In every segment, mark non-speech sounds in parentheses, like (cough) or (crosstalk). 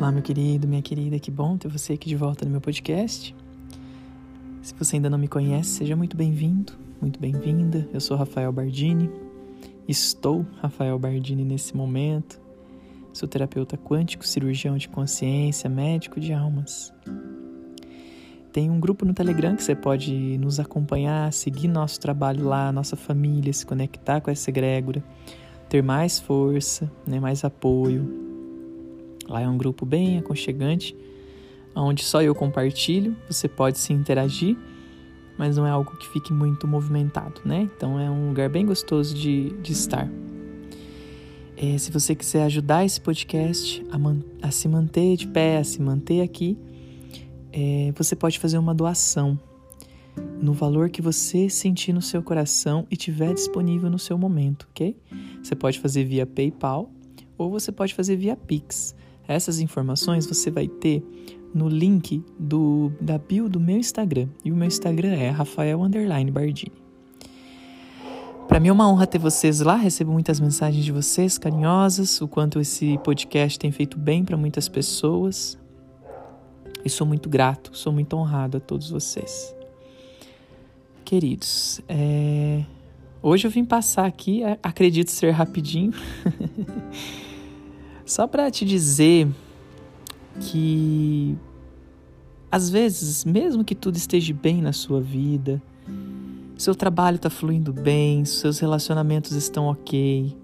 Olá, meu querido, minha querida, que bom ter você aqui de volta no meu podcast. Se você ainda não me conhece, seja muito bem-vindo, muito bem-vinda. Eu sou Rafael Bardini, estou Rafael Bardini nesse momento. Sou terapeuta quântico, cirurgião de consciência, médico de almas. Tem um grupo no Telegram que você pode nos acompanhar, seguir nosso trabalho lá, nossa família, se conectar com essa egrégora, ter mais força, né, mais apoio, Lá é um grupo bem aconchegante, onde só eu compartilho, você pode se interagir, mas não é algo que fique muito movimentado, né? Então é um lugar bem gostoso de, de estar. É, se você quiser ajudar esse podcast a, man, a, se manter de pé, a se manter aqui, é, você pode fazer uma doação no valor que você sentir no seu coração e tiver disponível no seu momento, ok? Você pode fazer via PayPal ou você pode fazer via Pix. Essas informações você vai ter no link do, da bio do meu Instagram. E o meu Instagram é Rafael Bardini. Para mim é uma honra ter vocês lá, recebo muitas mensagens de vocês carinhosas, o quanto esse podcast tem feito bem para muitas pessoas. E sou muito grato, sou muito honrado a todos vocês. Queridos, é... hoje eu vim passar aqui, acredito ser rapidinho. (laughs) Só para te dizer que às vezes, mesmo que tudo esteja bem na sua vida, seu trabalho está fluindo bem, seus relacionamentos estão ok,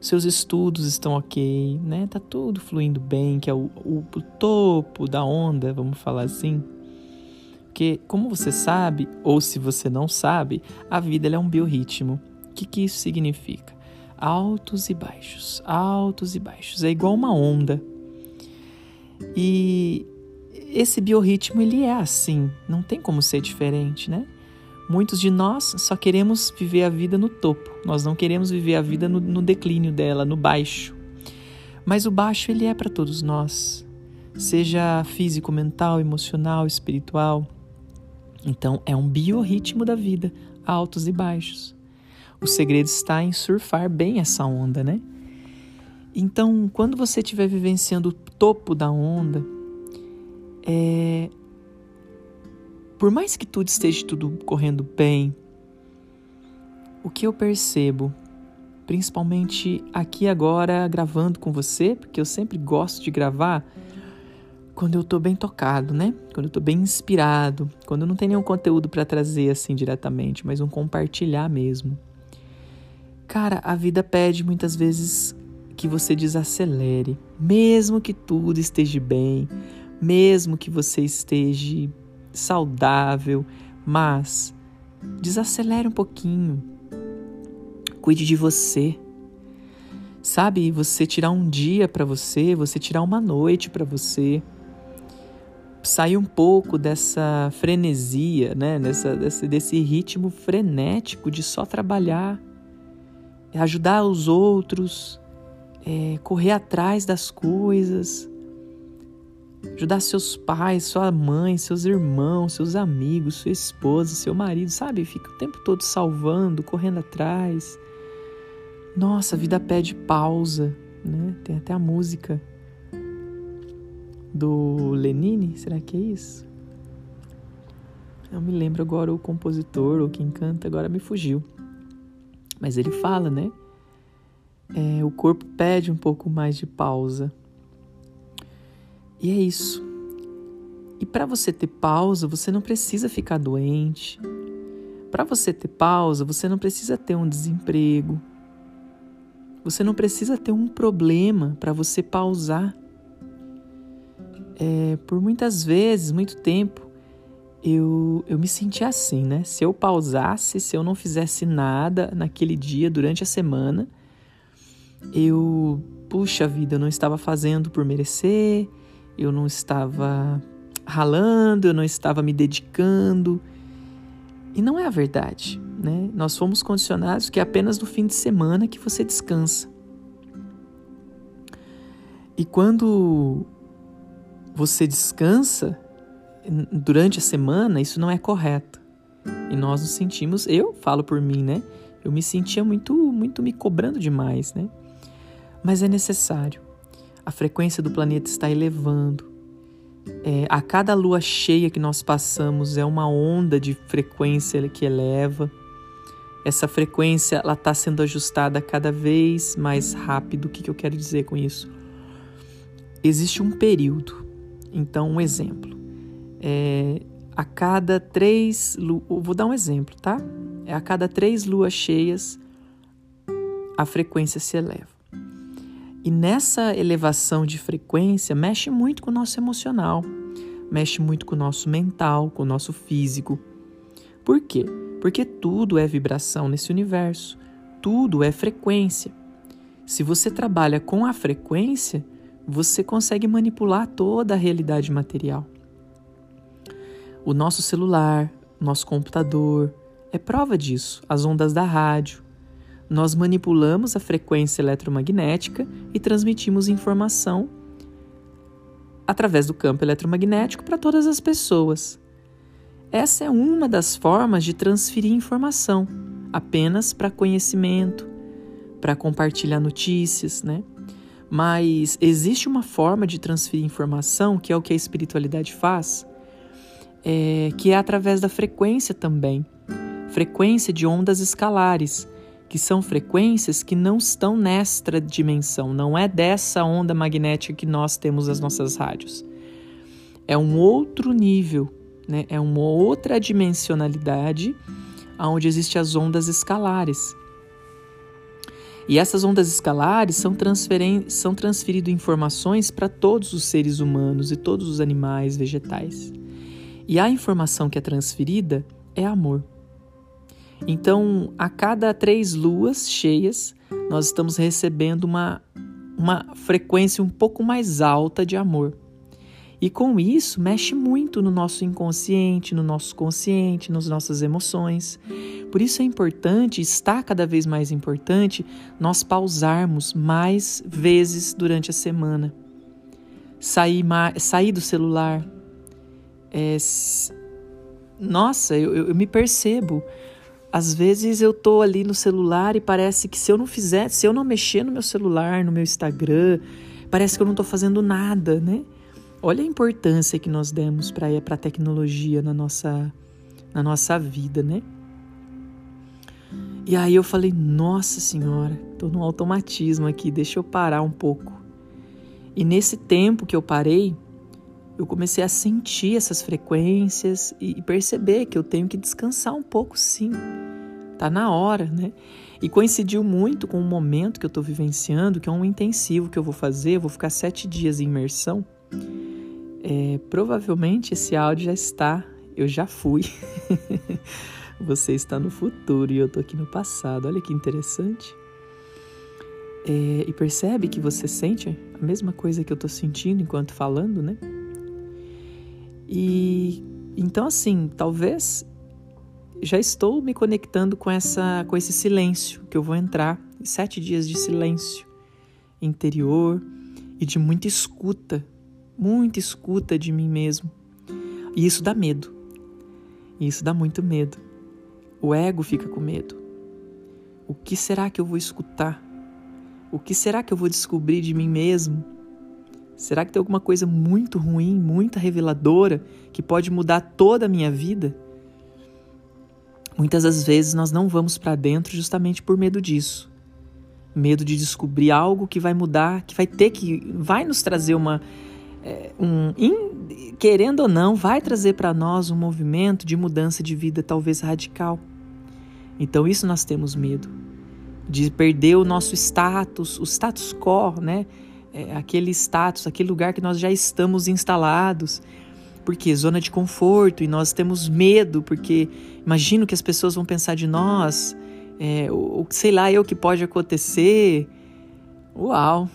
seus estudos estão ok, né? Tá tudo fluindo bem, que é o, o, o topo da onda, vamos falar assim. Porque, como você sabe, ou se você não sabe, a vida é um biorritmo. O que, que isso significa? Altos e baixos, altos e baixos. É igual uma onda. E esse biorritmo ele é assim, não tem como ser diferente, né? Muitos de nós só queremos viver a vida no topo, nós não queremos viver a vida no, no declínio dela, no baixo. Mas o baixo ele é para todos nós, seja físico, mental, emocional, espiritual. Então é um biorritmo da vida, altos e baixos. O segredo está em surfar bem essa onda, né? Então, quando você estiver vivenciando o topo da onda, é... por mais que tudo esteja tudo correndo bem, o que eu percebo, principalmente aqui agora gravando com você, porque eu sempre gosto de gravar quando eu tô bem tocado, né? Quando eu tô bem inspirado, quando não tem nenhum conteúdo para trazer assim diretamente, mas um compartilhar mesmo. Cara, a vida pede muitas vezes que você desacelere, mesmo que tudo esteja bem, mesmo que você esteja saudável, mas desacelere um pouquinho. Cuide de você. Sabe, você tirar um dia para você, você tirar uma noite para você. Sair um pouco dessa frenesia, né? Dessa, desse, desse ritmo frenético de só trabalhar ajudar os outros, é correr atrás das coisas, ajudar seus pais, sua mãe, seus irmãos, seus amigos, sua esposa, seu marido, sabe? Fica o tempo todo salvando, correndo atrás. Nossa, a vida pede pausa, né? Tem até a música do Lenine, será que é isso? Eu me lembro agora o compositor ou quem canta, agora me fugiu. Mas ele fala, né? É, o corpo pede um pouco mais de pausa. E é isso. E para você ter pausa, você não precisa ficar doente. Para você ter pausa, você não precisa ter um desemprego. Você não precisa ter um problema para você pausar. É, por muitas vezes, muito tempo, eu, eu me senti assim, né? Se eu pausasse, se eu não fizesse nada naquele dia, durante a semana, eu, puxa vida, eu não estava fazendo por merecer, eu não estava ralando, eu não estava me dedicando. E não é a verdade, né? Nós fomos condicionados que é apenas no fim de semana que você descansa. E quando você descansa, durante a semana, isso não é correto. E nós nos sentimos, eu falo por mim, né? Eu me sentia muito, muito me cobrando demais, né? Mas é necessário. a frequência do planeta está elevando. É, a cada lua cheia que nós passamos é uma onda de frequência que eleva. Essa frequência ela está sendo ajustada cada vez mais rápido. O que, que eu quero dizer com isso? Existe um período. Então, um exemplo. É, a cada três. Vou dar um exemplo, tá? É a cada três luas cheias, a frequência se eleva. E nessa elevação de frequência, mexe muito com o nosso emocional, mexe muito com o nosso mental, com o nosso físico. Por quê? Porque tudo é vibração nesse universo, tudo é frequência. Se você trabalha com a frequência, você consegue manipular toda a realidade material. O nosso celular, nosso computador, é prova disso, as ondas da rádio. Nós manipulamos a frequência eletromagnética e transmitimos informação através do campo eletromagnético para todas as pessoas. Essa é uma das formas de transferir informação, apenas para conhecimento, para compartilhar notícias, né? Mas existe uma forma de transferir informação, que é o que a espiritualidade faz, é, que é através da frequência também frequência de ondas escalares, que são frequências que não estão nesta dimensão, não é dessa onda magnética que nós temos as nossas rádios. É um outro nível né? É uma outra dimensionalidade onde existem as ondas escalares. E essas ondas escalares são, são transferindo informações para todos os seres humanos e todos os animais, vegetais. E a informação que é transferida é amor. Então, a cada três luas cheias, nós estamos recebendo uma, uma frequência um pouco mais alta de amor. E com isso, mexe muito no nosso inconsciente, no nosso consciente, nas nossas emoções. Por isso é importante, está cada vez mais importante, nós pausarmos mais vezes durante a semana. Sair, sair do celular. É, nossa, eu, eu, eu me percebo. Às vezes eu tô ali no celular e parece que se eu não fizer, se eu não mexer no meu celular, no meu Instagram, parece que eu não tô fazendo nada, né? Olha a importância que nós demos para a tecnologia na nossa, na nossa vida, né? E aí eu falei, nossa senhora, tô no automatismo aqui, deixa eu parar um pouco. E nesse tempo que eu parei, eu comecei a sentir essas frequências e perceber que eu tenho que descansar um pouco, sim. Tá na hora, né? E coincidiu muito com o momento que eu estou vivenciando, que é um intensivo que eu vou fazer. Eu vou ficar sete dias em imersão. É, provavelmente esse áudio já está, eu já fui. (laughs) Você está no futuro e eu estou aqui no passado. Olha que interessante. É, e percebe que você sente a mesma coisa que eu estou sentindo enquanto falando, né? E então assim, talvez já estou me conectando com essa, com esse silêncio que eu vou entrar, sete dias de silêncio interior e de muita escuta muita escuta de mim mesmo. E isso dá medo. Isso dá muito medo. O ego fica com medo. O que será que eu vou escutar? O que será que eu vou descobrir de mim mesmo? Será que tem alguma coisa muito ruim, muito reveladora, que pode mudar toda a minha vida? Muitas das vezes nós não vamos para dentro justamente por medo disso. Medo de descobrir algo que vai mudar, que vai ter que vai nos trazer uma é, um, in, querendo ou não, vai trazer para nós um movimento de mudança de vida talvez radical. Então, isso nós temos medo de perder o nosso status, o status quo, né? É, aquele status, aquele lugar que nós já estamos instalados. Porque zona de conforto e nós temos medo, porque imagino que as pessoas vão pensar de nós, é, sei lá, eu que pode acontecer. Uau,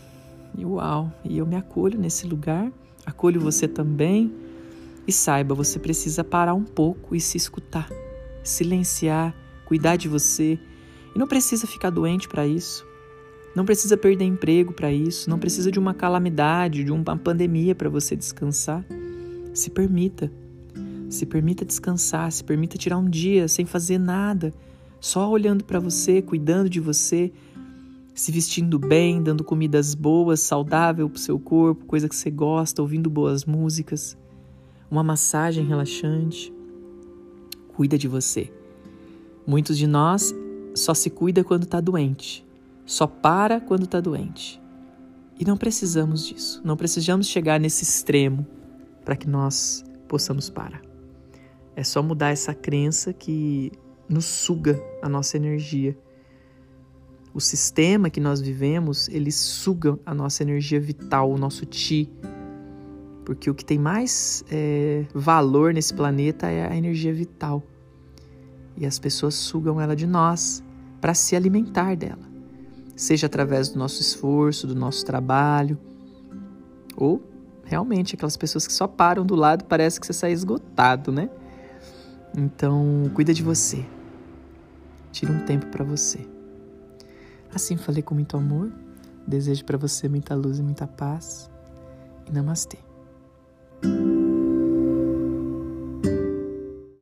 uau, e eu me acolho nesse lugar, acolho você também. E saiba, você precisa parar um pouco e se escutar, silenciar, cuidar de você. E não precisa ficar doente para isso. Não precisa perder emprego para isso. Não precisa de uma calamidade, de uma pandemia para você descansar. Se permita. Se permita descansar, se permita tirar um dia sem fazer nada, só olhando para você, cuidando de você, se vestindo bem, dando comidas boas, saudável para o seu corpo, coisa que você gosta, ouvindo boas músicas, uma massagem relaxante. Cuida de você. Muitos de nós só se cuida quando está doente, só para quando está doente. E não precisamos disso, não precisamos chegar nesse extremo para que nós possamos parar. É só mudar essa crença que nos suga a nossa energia o sistema que nós vivemos, ele suga a nossa energia vital, o nosso ti. Porque o que tem mais é, valor nesse planeta é a energia vital. E as pessoas sugam ela de nós para se alimentar dela. Seja através do nosso esforço, do nosso trabalho, ou realmente aquelas pessoas que só param do lado parece que você sai esgotado, né? Então, cuida de você. Tira um tempo para você. Assim falei com muito amor. Desejo para você muita luz e muita paz. E namastê.